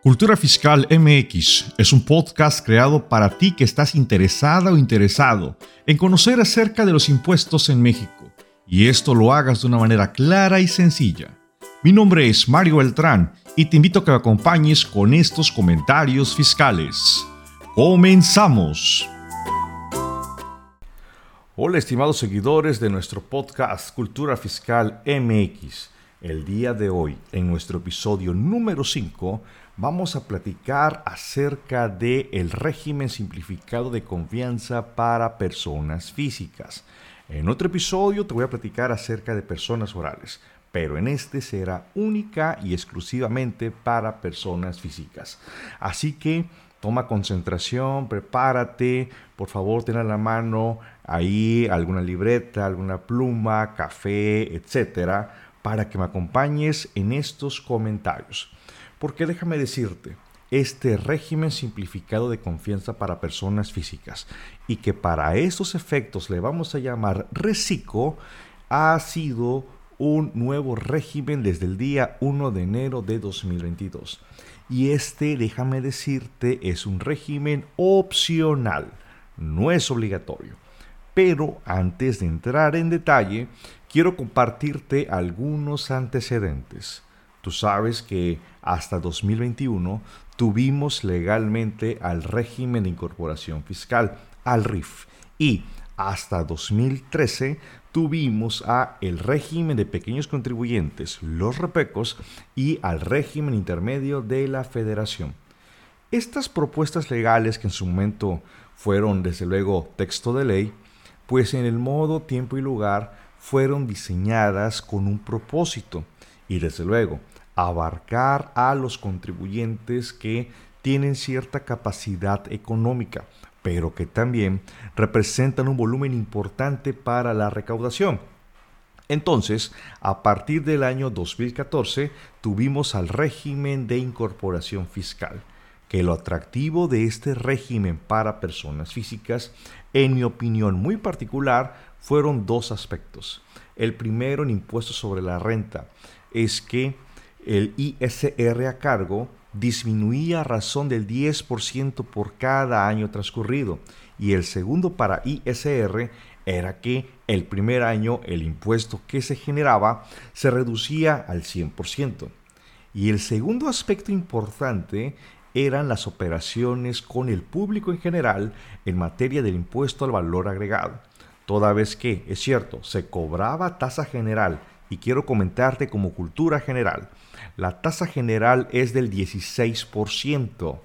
Cultura Fiscal MX es un podcast creado para ti que estás interesada o interesado en conocer acerca de los impuestos en México y esto lo hagas de una manera clara y sencilla. Mi nombre es Mario Beltrán y te invito a que me acompañes con estos comentarios fiscales. ¡Comenzamos! Hola estimados seguidores de nuestro podcast Cultura Fiscal MX. El día de hoy, en nuestro episodio número 5, vamos a platicar acerca del el régimen simplificado de confianza para personas físicas. En otro episodio te voy a platicar acerca de personas orales, pero en este será única y exclusivamente para personas físicas. Así que toma concentración, prepárate, por favor ten a la mano ahí alguna libreta, alguna pluma, café, etcétera, para que me acompañes en estos comentarios. Porque déjame decirte, este régimen simplificado de confianza para personas físicas y que para estos efectos le vamos a llamar RECICO, ha sido un nuevo régimen desde el día 1 de enero de 2022. Y este, déjame decirte, es un régimen opcional, no es obligatorio. Pero antes de entrar en detalle, quiero compartirte algunos antecedentes. Tú sabes que hasta 2021 tuvimos legalmente al régimen de incorporación fiscal, al RIF, y hasta 2013 tuvimos a el régimen de pequeños contribuyentes, los repecos, y al régimen intermedio de la federación. Estas propuestas legales que en su momento fueron desde luego texto de ley, pues en el modo, tiempo y lugar fueron diseñadas con un propósito y desde luego abarcar a los contribuyentes que tienen cierta capacidad económica, pero que también representan un volumen importante para la recaudación. Entonces, a partir del año 2014, tuvimos al régimen de incorporación fiscal, que lo atractivo de este régimen para personas físicas, en mi opinión muy particular, fueron dos aspectos. El primero en impuestos sobre la renta es que el ISR a cargo disminuía a razón del 10% por cada año transcurrido. Y el segundo para ISR era que el primer año el impuesto que se generaba se reducía al 100%. Y el segundo aspecto importante eran las operaciones con el público en general en materia del impuesto al valor agregado. Toda vez que, es cierto, se cobraba tasa general, y quiero comentarte como cultura general, la tasa general es del 16%,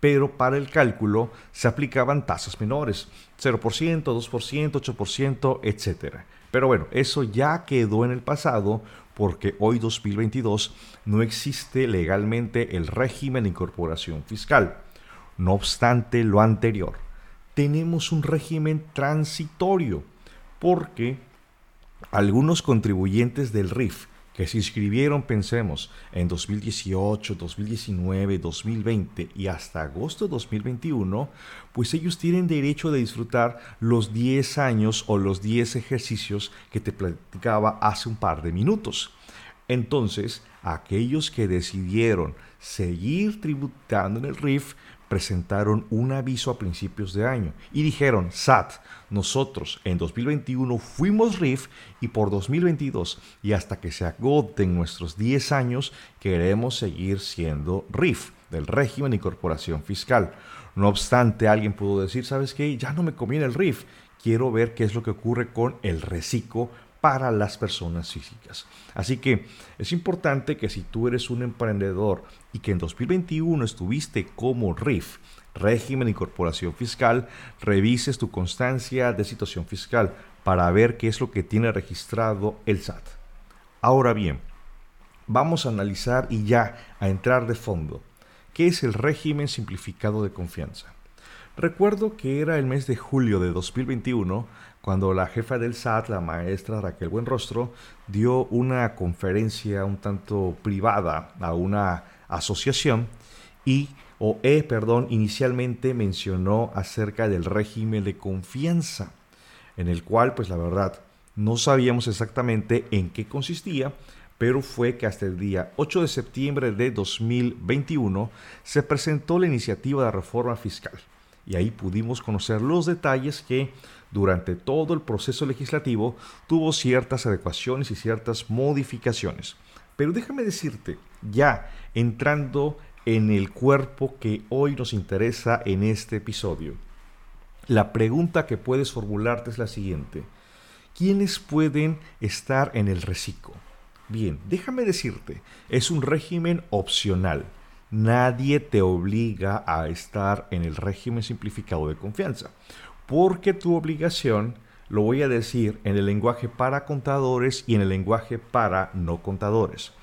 pero para el cálculo se aplicaban tasas menores, 0%, 2%, 8%, etc. Pero bueno, eso ya quedó en el pasado porque hoy 2022 no existe legalmente el régimen de incorporación fiscal. No obstante lo anterior, tenemos un régimen transitorio, porque algunos contribuyentes del RIF que se inscribieron, pensemos, en 2018, 2019, 2020 y hasta agosto de 2021, pues ellos tienen derecho de disfrutar los 10 años o los 10 ejercicios que te platicaba hace un par de minutos. Entonces, aquellos que decidieron seguir tributando en el RIF presentaron un aviso a principios de año y dijeron, SAT, nosotros en 2021 fuimos RIF y por 2022 y hasta que se agoten nuestros 10 años queremos seguir siendo RIF del régimen de incorporación fiscal. No obstante, alguien pudo decir, ¿sabes qué? Ya no me conviene el RIF. Quiero ver qué es lo que ocurre con el reciclo para las personas físicas. Así que es importante que si tú eres un emprendedor y que en 2021 estuviste como RIF, régimen de incorporación fiscal, revises tu constancia de situación fiscal para ver qué es lo que tiene registrado el SAT. Ahora bien, vamos a analizar y ya a entrar de fondo. ¿Qué es el régimen simplificado de confianza? Recuerdo que era el mes de julio de 2021 cuando la jefa del SAT, la maestra Raquel Buenrostro, dio una conferencia un tanto privada a una asociación y o E, perdón, inicialmente mencionó acerca del régimen de confianza, en el cual, pues la verdad, no sabíamos exactamente en qué consistía, pero fue que hasta el día 8 de septiembre de 2021 se presentó la iniciativa de reforma fiscal. Y ahí pudimos conocer los detalles que durante todo el proceso legislativo tuvo ciertas adecuaciones y ciertas modificaciones. Pero déjame decirte, ya entrando en el cuerpo que hoy nos interesa en este episodio, la pregunta que puedes formularte es la siguiente. ¿Quiénes pueden estar en el reciclo? Bien, déjame decirte, es un régimen opcional. Nadie te obliga a estar en el régimen simplificado de confianza, porque tu obligación, lo voy a decir en el lenguaje para contadores y en el lenguaje para no contadores.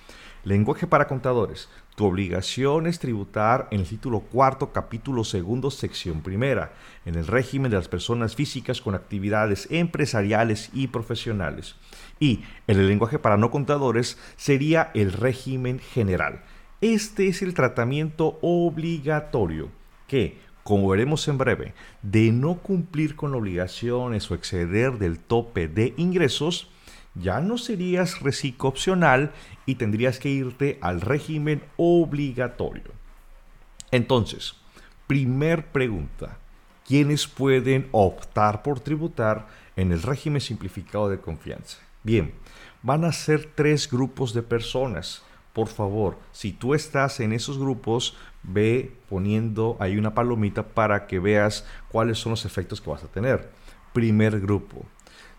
Lenguaje para contadores. Tu obligación es tributar en el título cuarto, capítulo segundo, sección primera, en el régimen de las personas físicas con actividades empresariales y profesionales. Y en el lenguaje para no contadores sería el régimen general. Este es el tratamiento obligatorio que, como veremos en breve, de no cumplir con obligaciones o exceder del tope de ingresos, ya no serías reciclo opcional y tendrías que irte al régimen obligatorio. Entonces, primer pregunta, ¿quiénes pueden optar por tributar en el régimen simplificado de confianza? Bien, van a ser tres grupos de personas. Por favor, si tú estás en esos grupos, ve poniendo ahí una palomita para que veas cuáles son los efectos que vas a tener. Primer grupo,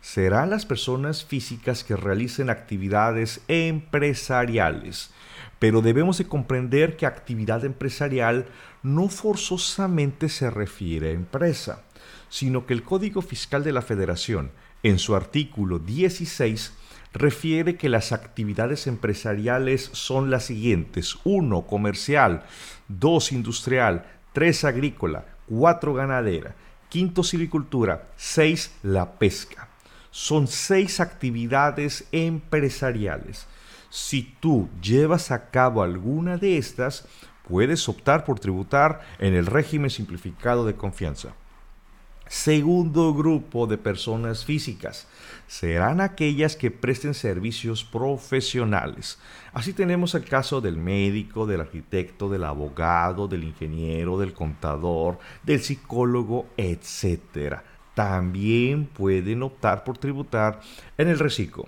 serán las personas físicas que realicen actividades empresariales. Pero debemos de comprender que actividad empresarial no forzosamente se refiere a empresa, sino que el Código Fiscal de la Federación, en su artículo 16, refiere que las actividades empresariales son las siguientes. 1. Comercial. 2. Industrial. 3. Agrícola. 4. Ganadera. 5. Silvicultura. 6. La pesca son seis actividades empresariales. Si tú llevas a cabo alguna de estas, puedes optar por tributar en el régimen simplificado de confianza. Segundo grupo de personas físicas serán aquellas que presten servicios profesionales. Así tenemos el caso del médico, del arquitecto, del abogado, del ingeniero, del contador, del psicólogo, etc también pueden optar por tributar en el reciclo.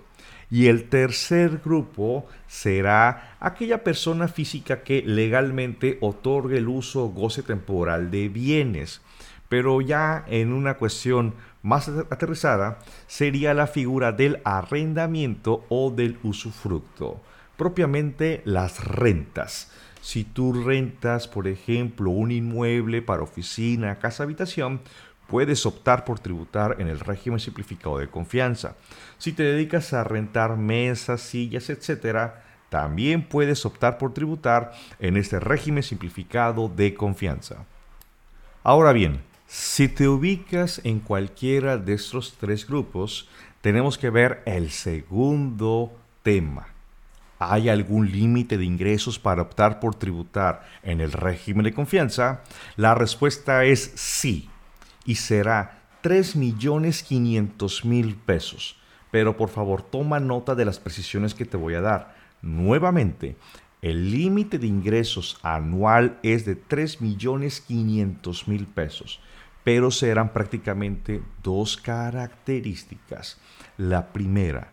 Y el tercer grupo será aquella persona física que legalmente otorgue el uso o goce temporal de bienes. Pero ya en una cuestión más aterrizada sería la figura del arrendamiento o del usufructo, propiamente las rentas. Si tú rentas, por ejemplo, un inmueble para oficina, casa, habitación, puedes optar por tributar en el régimen simplificado de confianza. Si te dedicas a rentar mesas, sillas, etc., también puedes optar por tributar en este régimen simplificado de confianza. Ahora bien, si te ubicas en cualquiera de estos tres grupos, tenemos que ver el segundo tema. ¿Hay algún límite de ingresos para optar por tributar en el régimen de confianza? La respuesta es sí y será 3.500.000 pesos. Pero por favor, toma nota de las precisiones que te voy a dar. Nuevamente, el límite de ingresos anual es de 3.500.000 pesos, pero serán prácticamente dos características. La primera,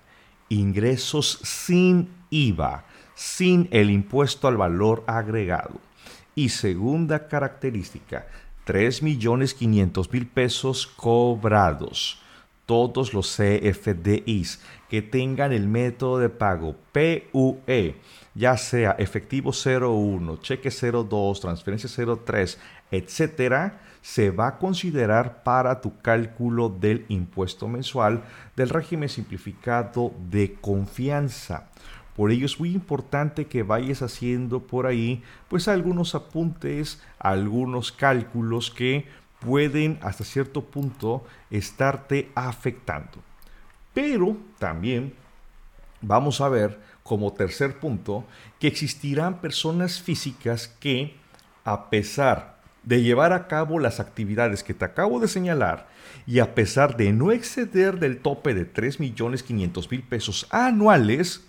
ingresos sin IVA, sin el impuesto al valor agregado. Y segunda característica, 3 millones 500 mil pesos cobrados. Todos los CFDIs que tengan el método de pago PUE, ya sea efectivo 01, cheque 02, transferencia 03, etcétera, se va a considerar para tu cálculo del impuesto mensual del régimen simplificado de confianza. Por ello es muy importante que vayas haciendo por ahí pues algunos apuntes, algunos cálculos que pueden hasta cierto punto estarte afectando. Pero también vamos a ver como tercer punto que existirán personas físicas que a pesar de llevar a cabo las actividades que te acabo de señalar y a pesar de no exceder del tope de 3.500.000 pesos anuales,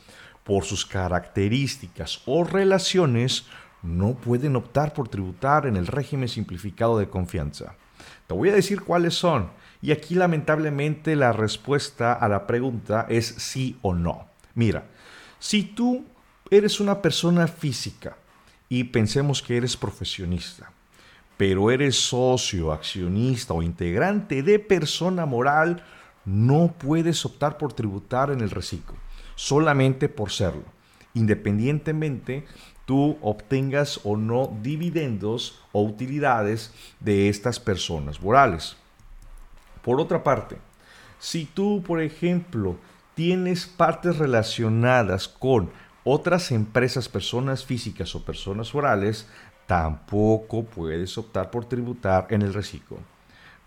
por sus características o relaciones, no pueden optar por tributar en el régimen simplificado de confianza. Te voy a decir cuáles son. Y aquí lamentablemente la respuesta a la pregunta es sí o no. Mira, si tú eres una persona física y pensemos que eres profesionista, pero eres socio, accionista o integrante de persona moral, no puedes optar por tributar en el reciclo, solamente por serlo, independientemente tú obtengas o no dividendos o utilidades de estas personas morales. Por otra parte, si tú, por ejemplo, tienes partes relacionadas con otras empresas, personas físicas o personas morales, tampoco puedes optar por tributar en el reciclo.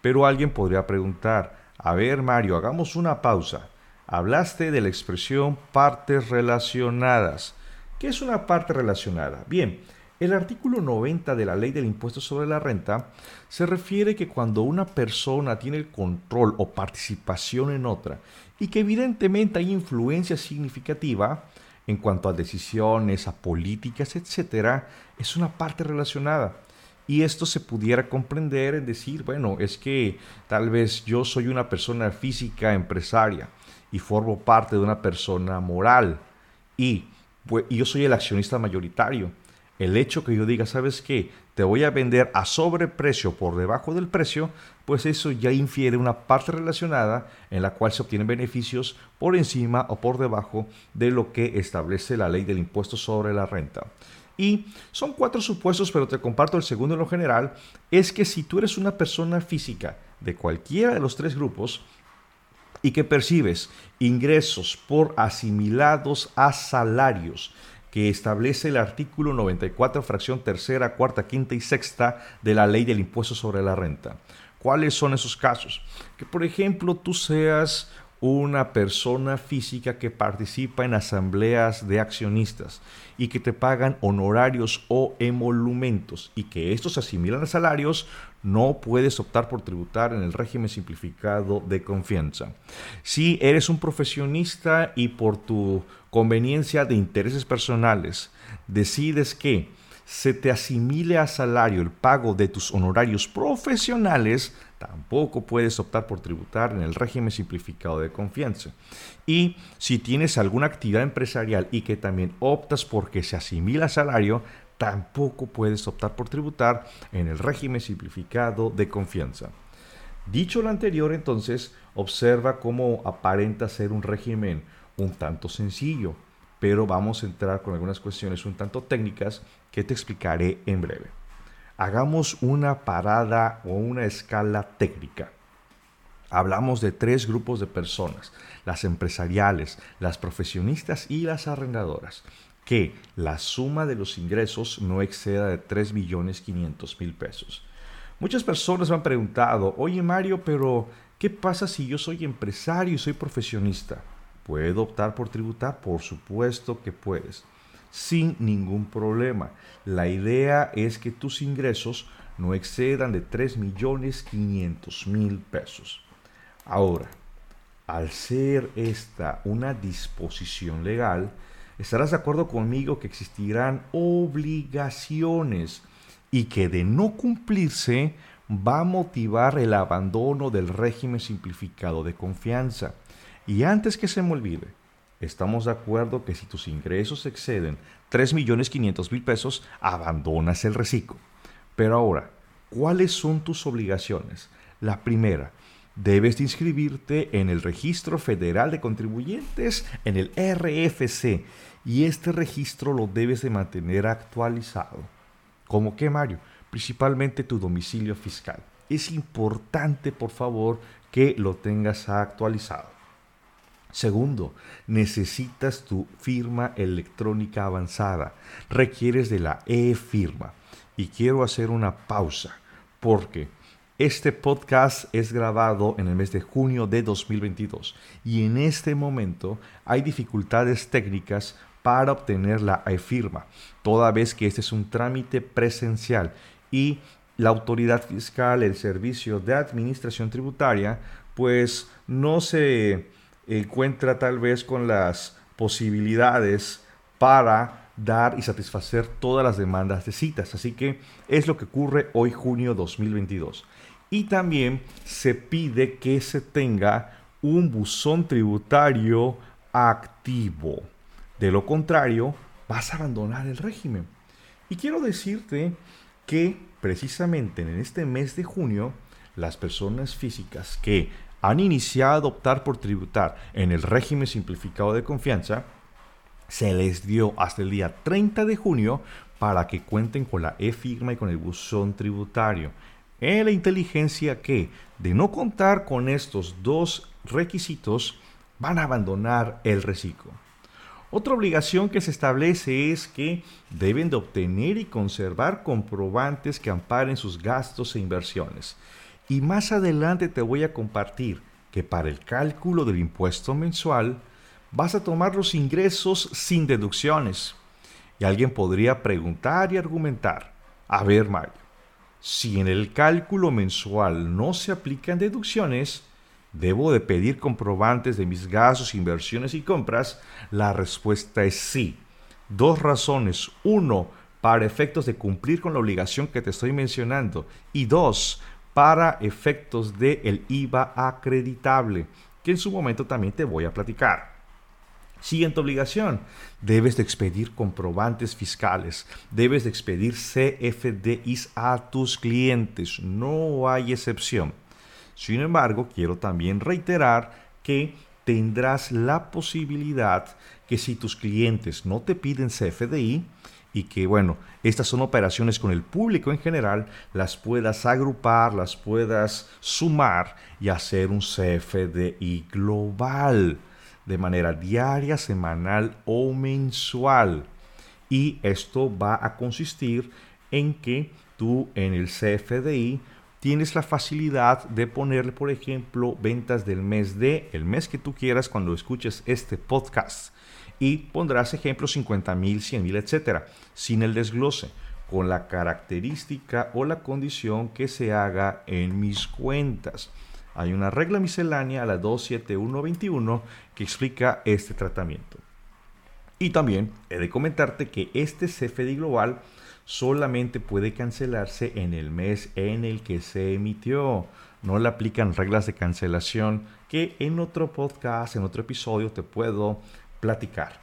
Pero alguien podría preguntar, a ver Mario, hagamos una pausa. Hablaste de la expresión partes relacionadas. ¿Qué es una parte relacionada? Bien, el artículo 90 de la ley del impuesto sobre la renta se refiere que cuando una persona tiene el control o participación en otra y que evidentemente hay influencia significativa en cuanto a decisiones, a políticas, etc., es una parte relacionada. Y esto se pudiera comprender en decir, bueno, es que tal vez yo soy una persona física empresaria y formo parte de una persona moral y pues, yo soy el accionista mayoritario. El hecho que yo diga, ¿sabes qué? Te voy a vender a sobreprecio por debajo del precio, pues eso ya infiere una parte relacionada en la cual se obtienen beneficios por encima o por debajo de lo que establece la ley del impuesto sobre la renta. Y son cuatro supuestos, pero te comparto el segundo en lo general, es que si tú eres una persona física de cualquiera de los tres grupos, y que percibes ingresos por asimilados a salarios que establece el artículo 94, fracción tercera, cuarta, quinta y sexta de la ley del impuesto sobre la renta. ¿Cuáles son esos casos? Que por ejemplo tú seas una persona física que participa en asambleas de accionistas y que te pagan honorarios o emolumentos y que estos se asimilan a salarios, no puedes optar por tributar en el régimen simplificado de confianza. Si eres un profesionista y por tu conveniencia de intereses personales decides que se te asimile a salario el pago de tus honorarios profesionales, tampoco puedes optar por tributar en el régimen simplificado de confianza. Y si tienes alguna actividad empresarial y que también optas porque se asimila a salario, tampoco puedes optar por tributar en el régimen simplificado de confianza. Dicho lo anterior, entonces, observa cómo aparenta ser un régimen un tanto sencillo, pero vamos a entrar con algunas cuestiones un tanto técnicas que te explicaré en breve. Hagamos una parada o una escala técnica. Hablamos de tres grupos de personas, las empresariales, las profesionistas y las arrendadoras, que la suma de los ingresos no exceda de 3.500.000 pesos. Muchas personas me han preguntado, oye Mario, pero ¿qué pasa si yo soy empresario y soy profesionista? ¿Puedo optar por tributar? Por supuesto que puedes, sin ningún problema. La idea es que tus ingresos no excedan de 3.500.000 pesos. Ahora, al ser esta una disposición legal, estarás de acuerdo conmigo que existirán obligaciones y que de no cumplirse va a motivar el abandono del régimen simplificado de confianza. Y antes que se me olvide, estamos de acuerdo que si tus ingresos exceden 3.500.000 pesos, abandonas el reciclo. Pero ahora, ¿cuáles son tus obligaciones? La primera, debes de inscribirte en el Registro Federal de Contribuyentes, en el RFC, y este registro lo debes de mantener actualizado. ¿Cómo qué, Mario? Principalmente tu domicilio fiscal. Es importante, por favor, que lo tengas actualizado. Segundo, necesitas tu firma electrónica avanzada. Requieres de la e-firma. Y quiero hacer una pausa porque este podcast es grabado en el mes de junio de 2022 y en este momento hay dificultades técnicas para obtener la e-firma, toda vez que este es un trámite presencial y la autoridad fiscal, el servicio de administración tributaria, pues no se encuentra tal vez con las posibilidades para dar y satisfacer todas las demandas de citas. Así que es lo que ocurre hoy junio 2022. Y también se pide que se tenga un buzón tributario activo. De lo contrario, vas a abandonar el régimen. Y quiero decirte que precisamente en este mes de junio, las personas físicas que han iniciado a optar por tributar en el régimen simplificado de confianza, se les dio hasta el día 30 de junio para que cuenten con la e-firma y con el buzón tributario. En la inteligencia que, de no contar con estos dos requisitos, van a abandonar el reciclo. Otra obligación que se establece es que deben de obtener y conservar comprobantes que amparen sus gastos e inversiones. Y más adelante te voy a compartir que para el cálculo del impuesto mensual vas a tomar los ingresos sin deducciones. Y alguien podría preguntar y argumentar, a ver Mario, si en el cálculo mensual no se aplican deducciones, ¿debo de pedir comprobantes de mis gastos, inversiones y compras? La respuesta es sí. Dos razones. Uno, para efectos de cumplir con la obligación que te estoy mencionando. Y dos, para efectos del el IVA acreditable, que en su momento también te voy a platicar. Siguiente obligación, debes de expedir comprobantes fiscales, debes de expedir CFDIs a tus clientes, no hay excepción. Sin embargo, quiero también reiterar que tendrás la posibilidad que si tus clientes no te piden CFDI, y que, bueno, estas son operaciones con el público en general, las puedas agrupar, las puedas sumar y hacer un CFDI global de manera diaria, semanal o mensual. Y esto va a consistir en que tú en el CFDI tienes la facilidad de ponerle, por ejemplo, ventas del mes de el mes que tú quieras cuando escuches este podcast y pondrás ejemplos 50 mil, 100 mil, etcétera, sin el desglose, con la característica o la condición que se haga en mis cuentas. Hay una regla miscelánea, la 27121, que explica este tratamiento. Y también he de comentarte que este CFDI global solamente puede cancelarse en el mes en el que se emitió. No le aplican reglas de cancelación que en otro podcast, en otro episodio te puedo platicar.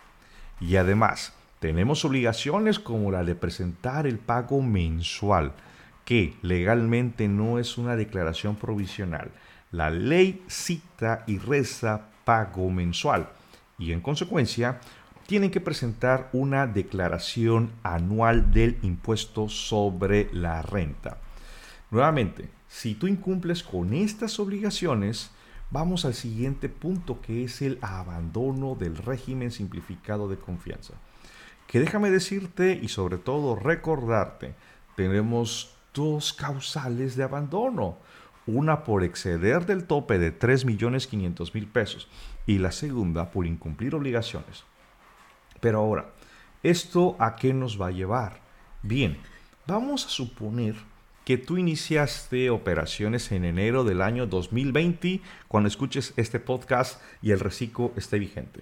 Y además, tenemos obligaciones como la de presentar el pago mensual, que legalmente no es una declaración provisional. La ley cita y reza pago mensual y en consecuencia tienen que presentar una declaración anual del impuesto sobre la renta. Nuevamente, si tú incumples con estas obligaciones, Vamos al siguiente punto que es el abandono del régimen simplificado de confianza. Que déjame decirte y sobre todo recordarte, tenemos dos causales de abandono. Una por exceder del tope de 3.500.000 pesos y la segunda por incumplir obligaciones. Pero ahora, ¿esto a qué nos va a llevar? Bien, vamos a suponer que tú iniciaste operaciones en enero del año 2020 cuando escuches este podcast y el reciclo esté vigente.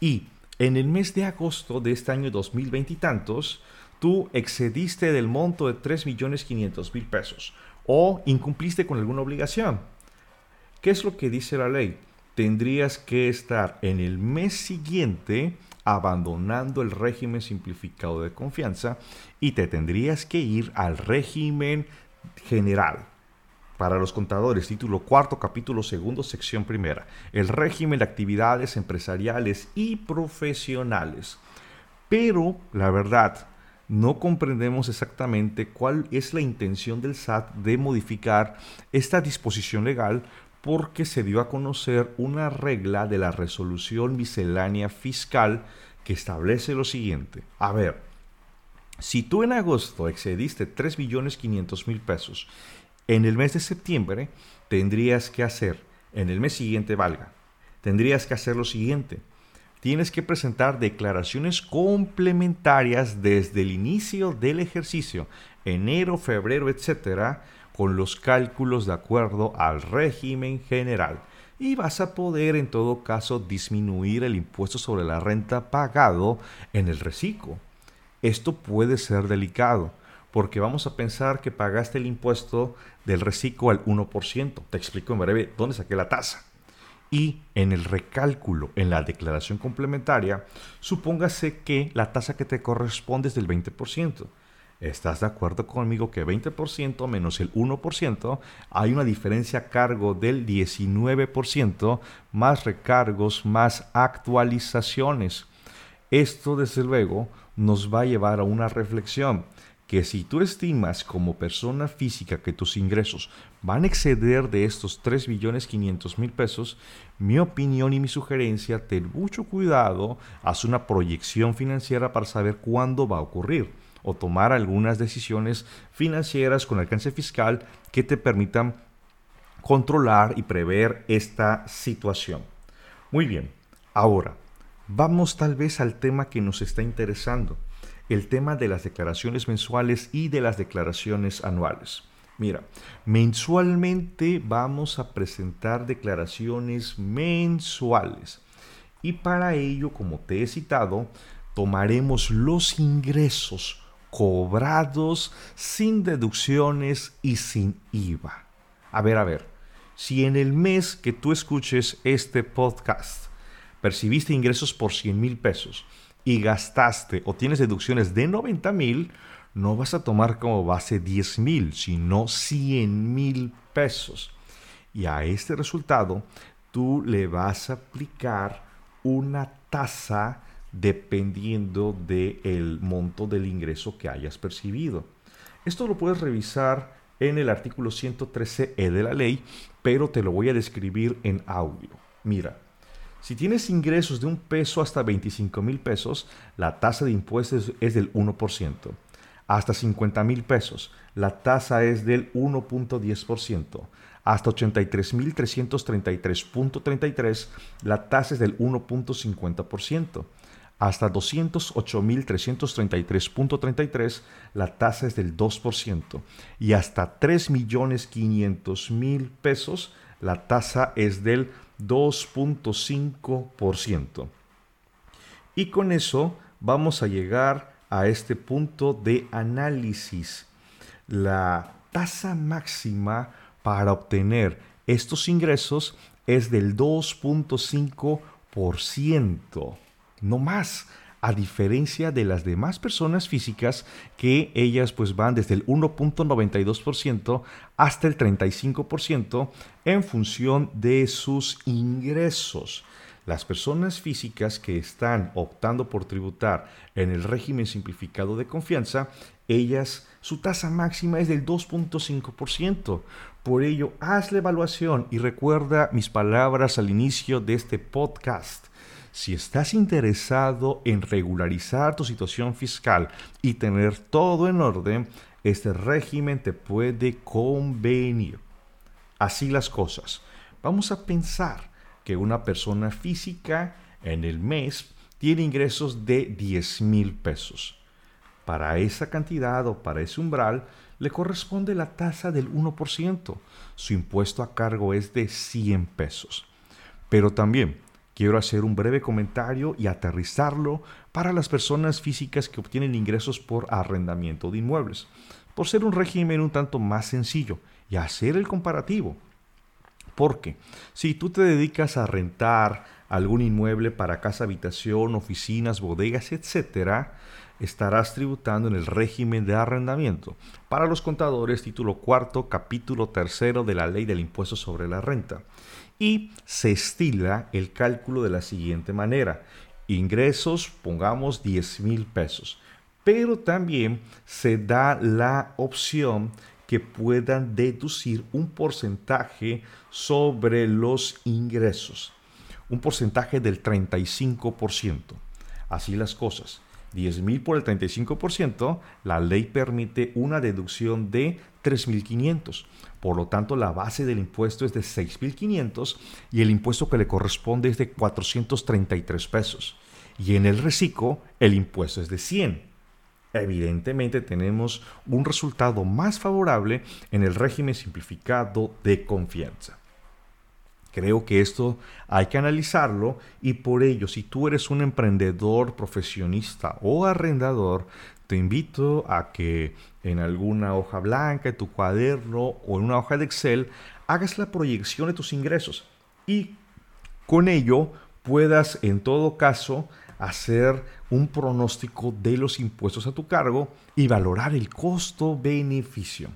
Y en el mes de agosto de este año 2020 y tantos, tú excediste del monto de 3.500.000 pesos o incumpliste con alguna obligación. ¿Qué es lo que dice la ley? Tendrías que estar en el mes siguiente abandonando el régimen simplificado de confianza y te tendrías que ir al régimen general. Para los contadores, título cuarto, capítulo segundo, sección primera. El régimen de actividades empresariales y profesionales. Pero, la verdad, no comprendemos exactamente cuál es la intención del SAT de modificar esta disposición legal porque se dio a conocer una regla de la resolución miscelánea fiscal que establece lo siguiente. A ver, si tú en agosto excediste 3.500.000 pesos, en el mes de septiembre tendrías que hacer, en el mes siguiente valga, tendrías que hacer lo siguiente. Tienes que presentar declaraciones complementarias desde el inicio del ejercicio, enero, febrero, etcétera, con los cálculos de acuerdo al régimen general. y vas a poder en todo caso disminuir el impuesto sobre la renta pagado en el reciclo. Esto puede ser delicado porque vamos a pensar que pagaste el impuesto del reciclo al 1%. Te explico en breve dónde saqué la tasa. Y en el recálculo, en la declaración complementaria, supóngase que la tasa que te corresponde es del 20%. ¿Estás de acuerdo conmigo que 20% menos el 1% hay una diferencia a cargo del 19% más recargos más actualizaciones? Esto desde luego nos va a llevar a una reflexión que si tú estimas como persona física que tus ingresos van a exceder de estos 3 billones 500 mil pesos, mi opinión y mi sugerencia, ten mucho cuidado, haz una proyección financiera para saber cuándo va a ocurrir o tomar algunas decisiones financieras con alcance fiscal que te permitan controlar y prever esta situación. Muy bien, ahora vamos tal vez al tema que nos está interesando el tema de las declaraciones mensuales y de las declaraciones anuales. Mira, mensualmente vamos a presentar declaraciones mensuales y para ello, como te he citado, tomaremos los ingresos cobrados sin deducciones y sin IVA. A ver, a ver, si en el mes que tú escuches este podcast percibiste ingresos por 100 mil pesos y gastaste o tienes deducciones de 90 mil, no vas a tomar como base 10 mil, sino 100 mil pesos. Y a este resultado tú le vas a aplicar una tasa dependiendo del monto del ingreso que hayas percibido. Esto lo puedes revisar en el artículo 113e de la ley, pero te lo voy a describir en audio. Mira, si tienes ingresos de un peso hasta 25 mil pesos, la tasa de impuestos es del 1%. Hasta 50 mil pesos, la tasa es del 1.10%. Hasta 83.333.33, la tasa es del 1.50%. Hasta 208.333.33, la tasa es del 2%. Y hasta 3.500.000 pesos, la tasa es del 2.5%. Y con eso vamos a llegar a este punto de análisis. La tasa máxima para obtener estos ingresos es del 2.5%, no más a diferencia de las demás personas físicas que ellas pues van desde el 1.92% hasta el 35% en función de sus ingresos. Las personas físicas que están optando por tributar en el régimen simplificado de confianza, ellas, su tasa máxima es del 2.5%. Por ello, haz la evaluación y recuerda mis palabras al inicio de este podcast. Si estás interesado en regularizar tu situación fiscal y tener todo en orden, este régimen te puede convenir. Así las cosas. Vamos a pensar que una persona física en el mes tiene ingresos de 10 mil pesos. Para esa cantidad o para ese umbral le corresponde la tasa del 1%. Su impuesto a cargo es de 100 pesos. Pero también quiero hacer un breve comentario y aterrizarlo para las personas físicas que obtienen ingresos por arrendamiento de inmuebles, por ser un régimen un tanto más sencillo y hacer el comparativo. Porque si tú te dedicas a rentar algún inmueble para casa, habitación, oficinas, bodegas, etc., estarás tributando en el régimen de arrendamiento. Para los contadores, título cuarto, capítulo tercero de la ley del impuesto sobre la renta y se estila el cálculo de la siguiente manera. Ingresos, pongamos 10 mil pesos, pero también se da la opción que puedan deducir un porcentaje sobre los ingresos, un porcentaje del 35%. Así las cosas. 10 mil por el 35%, la ley permite una deducción de 3.500. Por lo tanto, la base del impuesto es de 6.500 y el impuesto que le corresponde es de 433 pesos. Y en el reciclo, el impuesto es de 100. Evidentemente tenemos un resultado más favorable en el régimen simplificado de confianza. Creo que esto hay que analizarlo y por ello, si tú eres un emprendedor, profesionista o arrendador, te invito a que en alguna hoja blanca, en tu cuaderno o en una hoja de Excel, hagas la proyección de tus ingresos y con ello puedas en todo caso hacer un pronóstico de los impuestos a tu cargo y valorar el costo-beneficio.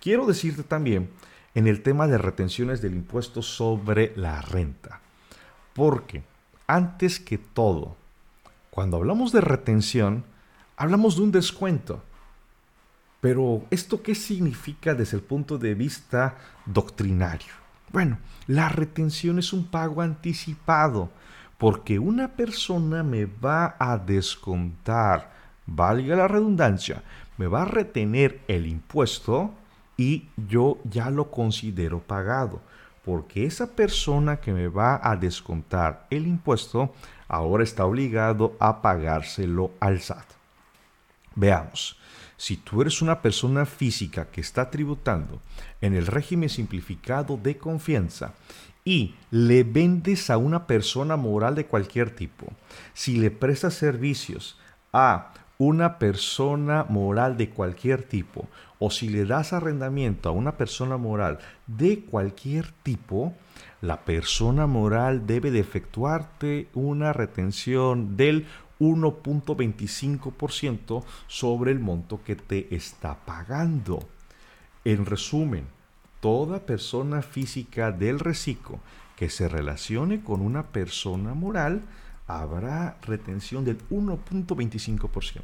Quiero decirte también en el tema de retenciones del impuesto sobre la renta. Porque antes que todo, cuando hablamos de retención, hablamos de un descuento. Pero ¿esto qué significa desde el punto de vista doctrinario? Bueno, la retención es un pago anticipado, porque una persona me va a descontar, valga la redundancia, me va a retener el impuesto y yo ya lo considero pagado, porque esa persona que me va a descontar el impuesto ahora está obligado a pagárselo al SAT. Veamos, si tú eres una persona física que está tributando en el régimen simplificado de confianza y le vendes a una persona moral de cualquier tipo, si le prestas servicios a una persona moral de cualquier tipo o si le das arrendamiento a una persona moral de cualquier tipo, la persona moral debe de efectuarte una retención del 1.25% sobre el monto que te está pagando. En resumen, toda persona física del reciclo que se relacione con una persona moral habrá retención del 1.25%.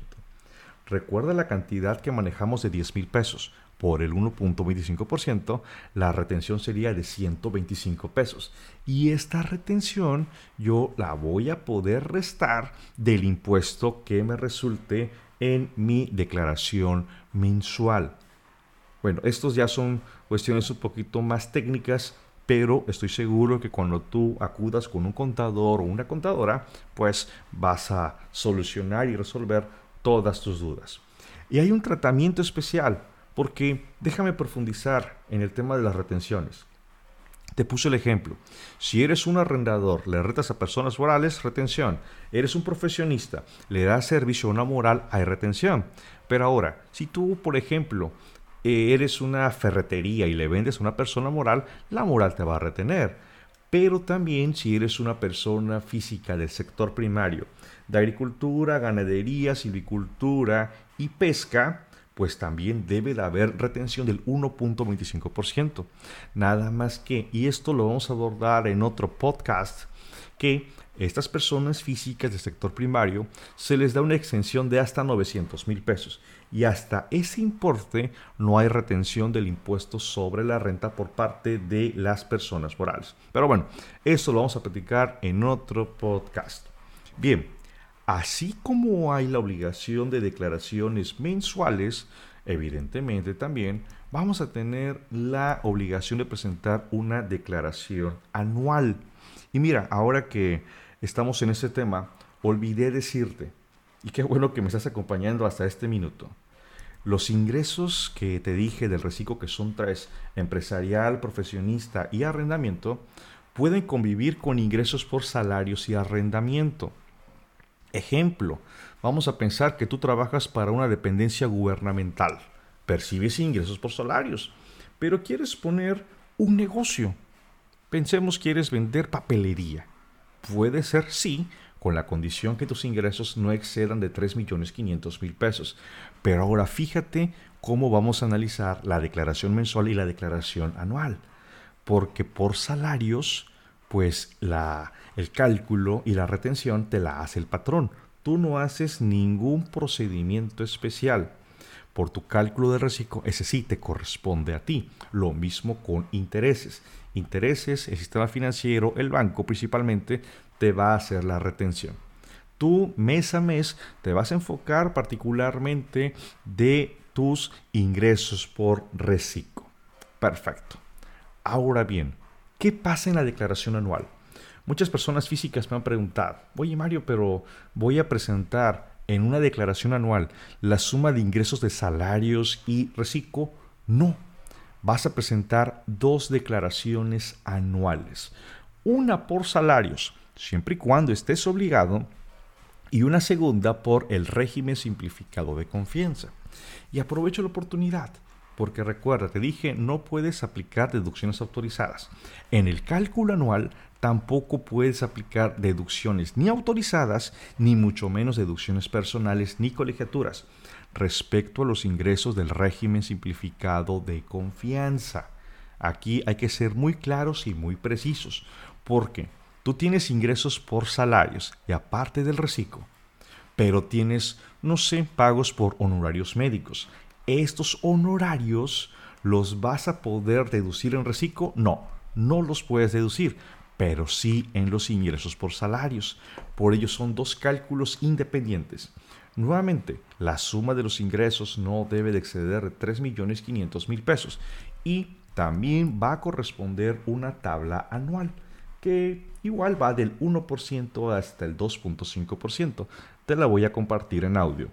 Recuerda la cantidad que manejamos de 10 mil pesos. Por el 1.25%, la retención sería de 125 pesos. Y esta retención yo la voy a poder restar del impuesto que me resulte en mi declaración mensual. Bueno, estos ya son cuestiones un poquito más técnicas, pero estoy seguro que cuando tú acudas con un contador o una contadora, pues vas a solucionar y resolver todas tus dudas. Y hay un tratamiento especial, porque déjame profundizar en el tema de las retenciones. Te puse el ejemplo. Si eres un arrendador, le retas a personas morales, retención. Eres un profesionista, le das servicio a una moral, hay retención. Pero ahora, si tú, por ejemplo, eres una ferretería y le vendes a una persona moral, la moral te va a retener. Pero también si eres una persona física del sector primario, de agricultura, ganadería, silvicultura y pesca, pues también debe de haber retención del 1.25%. Nada más que, y esto lo vamos a abordar en otro podcast, que estas personas físicas del sector primario se les da una extensión de hasta 900 mil pesos y hasta ese importe no hay retención del impuesto sobre la renta por parte de las personas morales. Pero bueno, eso lo vamos a platicar en otro podcast. Bien, Así como hay la obligación de declaraciones mensuales, evidentemente también vamos a tener la obligación de presentar una declaración anual. Y mira, ahora que estamos en ese tema, olvidé decirte, y qué bueno que me estás acompañando hasta este minuto, los ingresos que te dije del reciclo, que son tres, empresarial, profesionista y arrendamiento, pueden convivir con ingresos por salarios y arrendamiento. Ejemplo, vamos a pensar que tú trabajas para una dependencia gubernamental, percibes ingresos por salarios, pero quieres poner un negocio. Pensemos quieres vender papelería. Puede ser sí, con la condición que tus ingresos no excedan de 3.500.000 pesos. Pero ahora fíjate cómo vamos a analizar la declaración mensual y la declaración anual. Porque por salarios, pues la, el cálculo y la retención te la hace el patrón. Tú no haces ningún procedimiento especial. Por tu cálculo de reciclo, ese sí te corresponde a ti. Lo mismo con intereses. Intereses, el sistema financiero, el banco principalmente, te va a hacer la retención. Tú mes a mes te vas a enfocar particularmente de tus ingresos por reciclo. Perfecto. Ahora bien, ¿qué pasa en la declaración anual? Muchas personas físicas me han preguntado, oye Mario, pero voy a presentar en una declaración anual la suma de ingresos de salarios y reciclo. No, vas a presentar dos declaraciones anuales. Una por salarios, siempre y cuando estés obligado, y una segunda por el régimen simplificado de confianza. Y aprovecho la oportunidad, porque recuerda, te dije, no puedes aplicar deducciones autorizadas. En el cálculo anual tampoco puedes aplicar deducciones ni autorizadas, ni mucho menos deducciones personales ni colegiaturas respecto a los ingresos del régimen simplificado de confianza. Aquí hay que ser muy claros y muy precisos, porque tú tienes ingresos por salarios y aparte del reciclo, pero tienes, no sé, pagos por honorarios médicos. ¿Estos honorarios los vas a poder deducir en reciclo? No, no los puedes deducir, pero sí en los ingresos por salarios. Por ello son dos cálculos independientes. Nuevamente, la suma de los ingresos no debe de exceder de 3.500.000 pesos y también va a corresponder una tabla anual que igual va del 1% hasta el 2.5%. Te la voy a compartir en audio.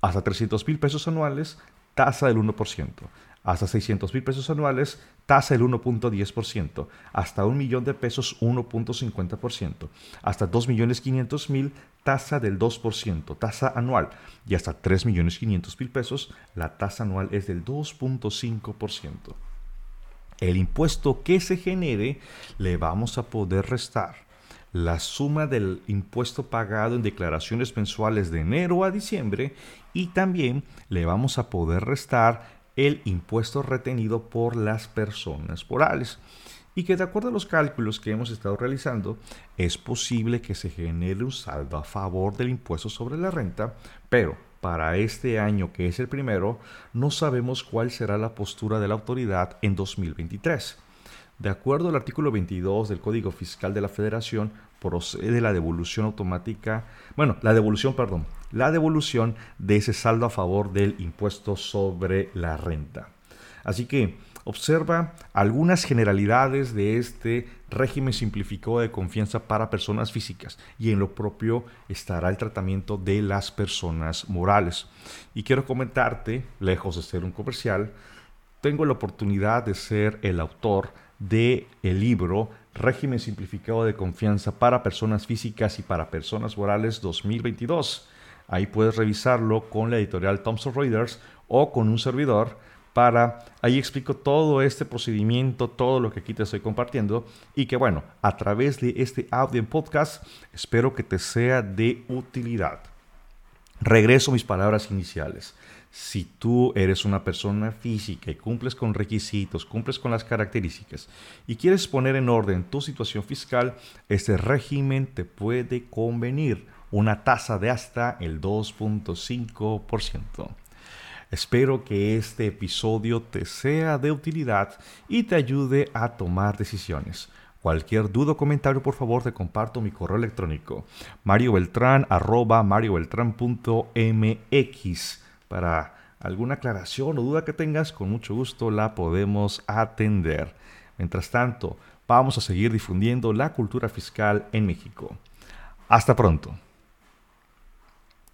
Hasta 300.000 pesos anuales, tasa del 1% hasta 600 mil pesos anuales, tasa del 1.10%, hasta un millón de pesos 1.50%, hasta 2 millones 500 mil, tasa del 2%, tasa anual, y hasta 3 millones 500 mil pesos, la tasa anual es del 2.5%. El impuesto que se genere le vamos a poder restar la suma del impuesto pagado en declaraciones mensuales de enero a diciembre y también le vamos a poder restar el impuesto retenido por las personas morales y que de acuerdo a los cálculos que hemos estado realizando, es posible que se genere un saldo a favor del impuesto sobre la renta, pero para este año que es el primero, no sabemos cuál será la postura de la autoridad en 2023. De acuerdo al artículo 22 del Código Fiscal de la Federación, procede la devolución automática, bueno, la devolución, perdón, la devolución de ese saldo a favor del impuesto sobre la renta. Así que observa algunas generalidades de este régimen simplificado de confianza para personas físicas y en lo propio estará el tratamiento de las personas morales. Y quiero comentarte, lejos de ser un comercial, tengo la oportunidad de ser el autor de el libro Régimen Simplificado de Confianza para Personas Físicas y para Personas Morales 2022. Ahí puedes revisarlo con la editorial Thomson Reuters o con un servidor para ahí explico todo este procedimiento, todo lo que aquí te estoy compartiendo y que bueno, a través de este audio en podcast espero que te sea de utilidad. Regreso a mis palabras iniciales si tú eres una persona física y cumples con requisitos, cumples con las características y quieres poner en orden tu situación fiscal, este régimen te puede convenir una tasa de hasta el 2.5%. Espero que este episodio te sea de utilidad y te ayude a tomar decisiones. Cualquier duda o comentario, por favor, te comparto mi correo electrónico mariobeltran arroba mariobeltran.mx para alguna aclaración o duda que tengas, con mucho gusto la podemos atender. Mientras tanto, vamos a seguir difundiendo la cultura fiscal en México. Hasta pronto.